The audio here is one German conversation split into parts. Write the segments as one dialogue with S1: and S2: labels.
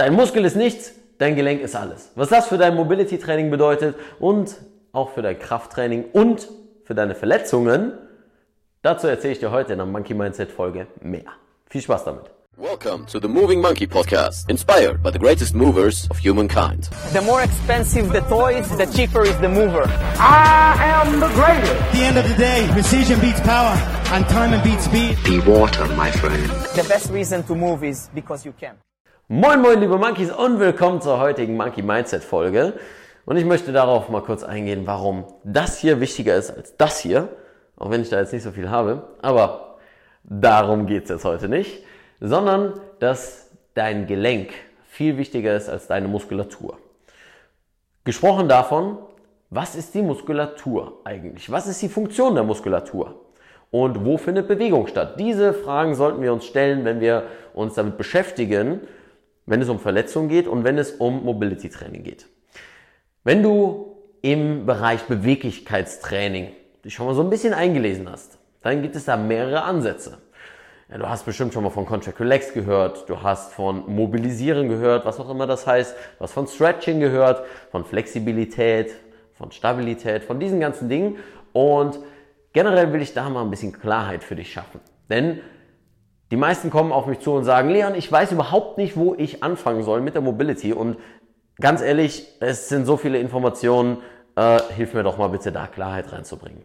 S1: Dein Muskel ist nichts, dein Gelenk ist alles. Was das für dein Mobility Training bedeutet und auch für dein Krafttraining und für deine Verletzungen, dazu erzähle ich dir heute in der Monkey Mindset Folge mehr. Viel Spaß damit.
S2: Welcome to the Moving Monkey Podcast, inspired by the greatest movers of humankind.
S3: The more expensive the toys, the cheaper is the mover.
S4: I am the greatest.
S5: At the end of the day, precision beats power and time beats speed.
S6: Be water, my friend.
S3: The best reason to move is because you can.
S1: Moin moin liebe Monkeys und willkommen zur heutigen Monkey Mindset Folge. Und ich möchte darauf mal kurz eingehen, warum das hier wichtiger ist als das hier. Auch wenn ich da jetzt nicht so viel habe. Aber darum geht es jetzt heute nicht. Sondern, dass dein Gelenk viel wichtiger ist als deine Muskulatur. Gesprochen davon, was ist die Muskulatur eigentlich? Was ist die Funktion der Muskulatur? Und wo findet Bewegung statt? Diese Fragen sollten wir uns stellen, wenn wir uns damit beschäftigen, wenn es um Verletzungen geht und wenn es um Mobility Training geht. Wenn du im Bereich Beweglichkeitstraining dich schon mal so ein bisschen eingelesen hast, dann gibt es da mehrere Ansätze. Ja, du hast bestimmt schon mal von Contract Relax gehört, du hast von Mobilisieren gehört, was auch immer das heißt, du hast von Stretching gehört, von Flexibilität, von Stabilität, von diesen ganzen Dingen und generell will ich da mal ein bisschen Klarheit für dich schaffen. Denn die meisten kommen auf mich zu und sagen, Leon, ich weiß überhaupt nicht, wo ich anfangen soll mit der Mobility. Und ganz ehrlich, es sind so viele Informationen, äh, hilf mir doch mal bitte da Klarheit reinzubringen.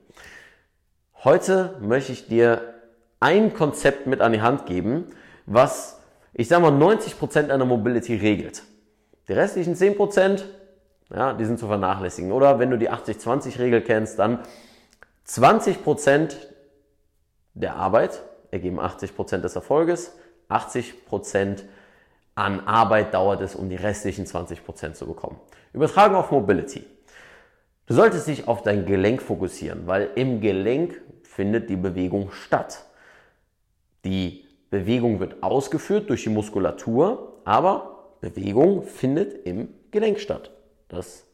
S1: Heute möchte ich dir ein Konzept mit an die Hand geben, was, ich sag mal, 90% einer Mobility regelt. Die restlichen 10%, ja, die sind zu vernachlässigen. Oder wenn du die 80-20-Regel kennst, dann 20% der Arbeit ergeben 80% des Erfolges, 80% an Arbeit dauert es, um die restlichen 20% zu bekommen. Übertragen auf Mobility. Du solltest dich auf dein Gelenk fokussieren, weil im Gelenk findet die Bewegung statt. Die Bewegung wird ausgeführt durch die Muskulatur, aber Bewegung findet im Gelenk statt. Das,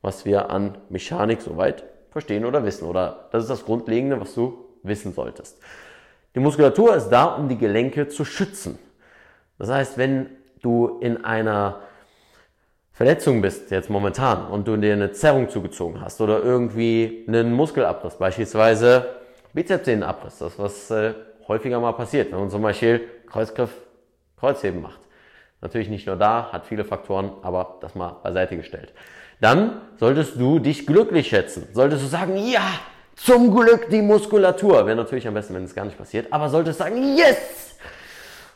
S1: was wir an Mechanik soweit verstehen oder wissen. Oder das ist das Grundlegende, was du wissen solltest. Die Muskulatur ist da, um die Gelenke zu schützen. Das heißt, wenn du in einer Verletzung bist, jetzt momentan, und du dir eine Zerrung zugezogen hast oder irgendwie einen Muskelabriss, beispielsweise Bizepssehnenabriss, das was äh, häufiger mal passiert, wenn man zum Beispiel Kreuzgriff, Kreuzheben macht. Natürlich nicht nur da, hat viele Faktoren, aber das mal beiseite gestellt. Dann solltest du dich glücklich schätzen. Solltest du sagen, ja, zum Glück die Muskulatur. Wäre natürlich am besten, wenn es gar nicht passiert. Aber solltest sagen, yes!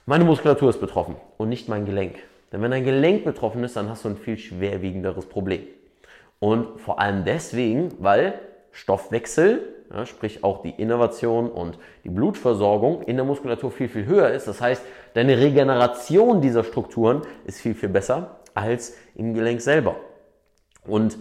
S1: Meine Muskulatur ist betroffen und nicht mein Gelenk. Denn wenn dein Gelenk betroffen ist, dann hast du ein viel schwerwiegenderes Problem. Und vor allem deswegen, weil Stoffwechsel, ja, sprich auch die Innovation und die Blutversorgung in der Muskulatur viel, viel höher ist. Das heißt, deine Regeneration dieser Strukturen ist viel, viel besser als im Gelenk selber. Und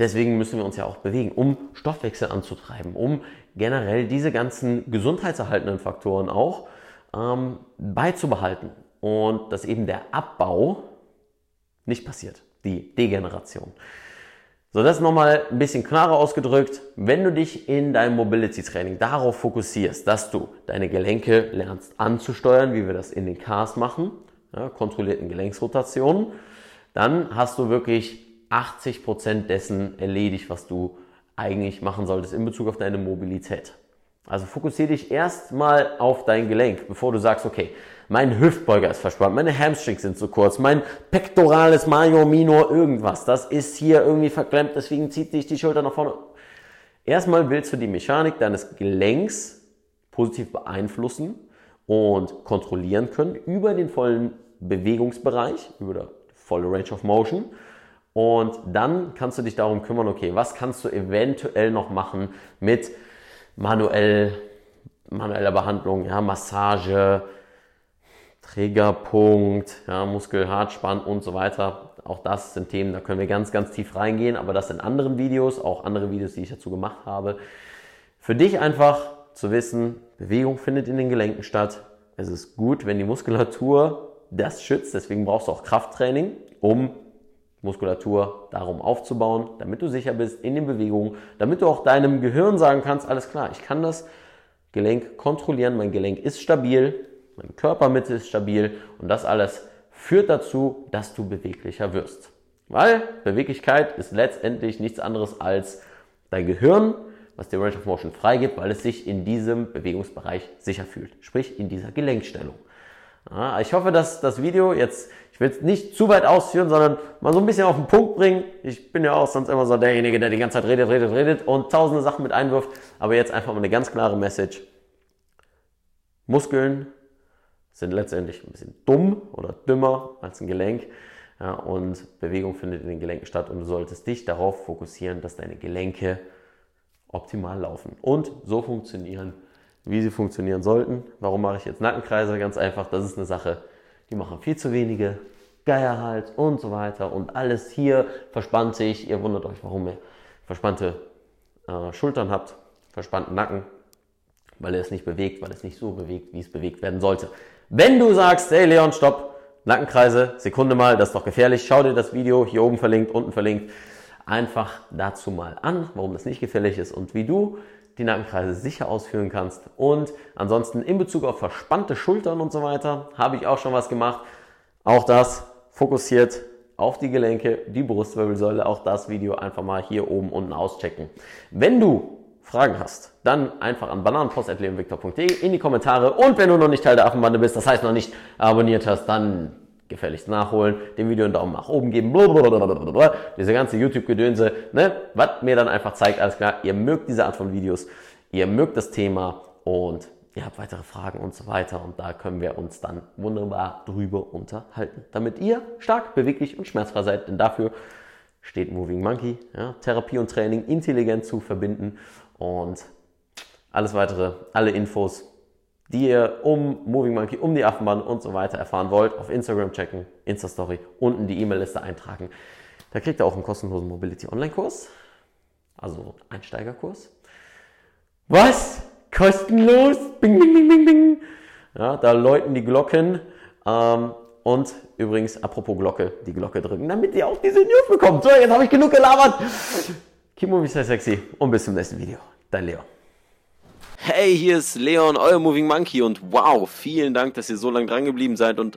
S1: Deswegen müssen wir uns ja auch bewegen, um Stoffwechsel anzutreiben, um generell diese ganzen gesundheitserhaltenden Faktoren auch ähm, beizubehalten und dass eben der Abbau nicht passiert, die Degeneration. So, das nochmal ein bisschen klarer ausgedrückt. Wenn du dich in deinem Mobility Training darauf fokussierst, dass du deine Gelenke lernst anzusteuern, wie wir das in den Cars machen, ja, kontrollierten Gelenksrotationen, dann hast du wirklich 80 Prozent dessen erledigt, was du eigentlich machen solltest in Bezug auf deine Mobilität. Also fokussiere dich erstmal auf dein Gelenk, bevor du sagst, okay, mein Hüftbeuger ist verspannt, meine Hamstrings sind zu kurz, mein pectoralis major minor irgendwas, das ist hier irgendwie verklemmt, deswegen zieht sich die Schulter nach vorne. Erstmal willst du die Mechanik deines Gelenks positiv beeinflussen und kontrollieren können über den vollen Bewegungsbereich, über die volle Range of Motion und dann kannst du dich darum kümmern, okay, was kannst du eventuell noch machen mit manuell, manueller Behandlung, ja, Massage, Triggerpunkt, ja, Muskelhartspann und so weiter. Auch das sind Themen, da können wir ganz, ganz tief reingehen, aber das in anderen Videos, auch andere Videos, die ich dazu gemacht habe. Für dich einfach zu wissen, Bewegung findet in den Gelenken statt. Es ist gut, wenn die Muskulatur das schützt, deswegen brauchst du auch Krafttraining, um Muskulatur darum aufzubauen, damit du sicher bist in den Bewegungen, damit du auch deinem Gehirn sagen kannst, alles klar, ich kann das Gelenk kontrollieren, mein Gelenk ist stabil, meine Körpermitte ist stabil und das alles führt dazu, dass du beweglicher wirst. Weil Beweglichkeit ist letztendlich nichts anderes als dein Gehirn, was dir Range of Motion freigibt, weil es sich in diesem Bewegungsbereich sicher fühlt. Sprich in dieser Gelenkstellung. Ich hoffe, dass das Video jetzt, ich will es nicht zu weit ausführen, sondern mal so ein bisschen auf den Punkt bringen. Ich bin ja auch sonst immer so derjenige, der die ganze Zeit redet, redet, redet und tausende Sachen mit einwirft. Aber jetzt einfach mal eine ganz klare Message. Muskeln sind letztendlich ein bisschen dumm oder dümmer als ein Gelenk. Ja, und Bewegung findet in den Gelenken statt und du solltest dich darauf fokussieren, dass deine Gelenke optimal laufen und so funktionieren, wie sie funktionieren sollten. Warum mache ich jetzt Nackenkreise? Ganz einfach, das ist eine Sache, die machen viel zu wenige. Geierhals und so weiter und alles hier verspannt sich. Ihr wundert euch, warum ihr verspannte äh, Schultern habt, verspannten Nacken, weil er es nicht bewegt, weil es nicht so bewegt, wie es bewegt werden sollte. Wenn du sagst, hey Leon, stopp, Nackenkreise, Sekunde mal, das ist doch gefährlich. Schau dir das Video hier oben verlinkt, unten verlinkt, einfach dazu mal an, warum das nicht gefährlich ist und wie du die Nackenkreise sicher ausführen kannst. Und ansonsten in Bezug auf verspannte Schultern und so weiter habe ich auch schon was gemacht. Auch das fokussiert auf die Gelenke, die Brustwirbelsäule. Auch das Video einfach mal hier oben unten auschecken. Wenn du Fragen hast, dann einfach an bananenpost.leonviktor.de in die Kommentare. Und wenn du noch nicht Teil der Affenbande bist, das heißt noch nicht abonniert hast, dann gefälligst nachholen, dem Video einen Daumen nach oben geben, blablabla, diese ganze YouTube-Gedönse, ne, was mir dann einfach zeigt, alles klar, ihr mögt diese Art von Videos, ihr mögt das Thema und ihr habt weitere Fragen und so weiter und da können wir uns dann wunderbar drüber unterhalten, damit ihr stark, beweglich und schmerzfrei seid, denn dafür steht Moving Monkey, ja, Therapie und Training intelligent zu verbinden und alles weitere, alle Infos, die ihr um Moving Monkey, um die Affenbahn und so weiter erfahren wollt, auf Instagram checken, Insta-Story, unten die E-Mail-Liste eintragen. Da kriegt ihr auch einen kostenlosen Mobility Online-Kurs, also Einsteigerkurs. Was? Kostenlos? Bing, bing, bing, bing, bing. Ja, da läuten die Glocken. Ähm, und übrigens, apropos Glocke, die Glocke drücken, damit ihr auch diese News bekommt. So, jetzt habe ich genug gelabert. Keep moving, sei sexy und bis zum nächsten Video. Dein Leon.
S2: Hey, hier ist Leon, euer Moving Monkey und wow, vielen Dank, dass ihr so lange dran geblieben seid und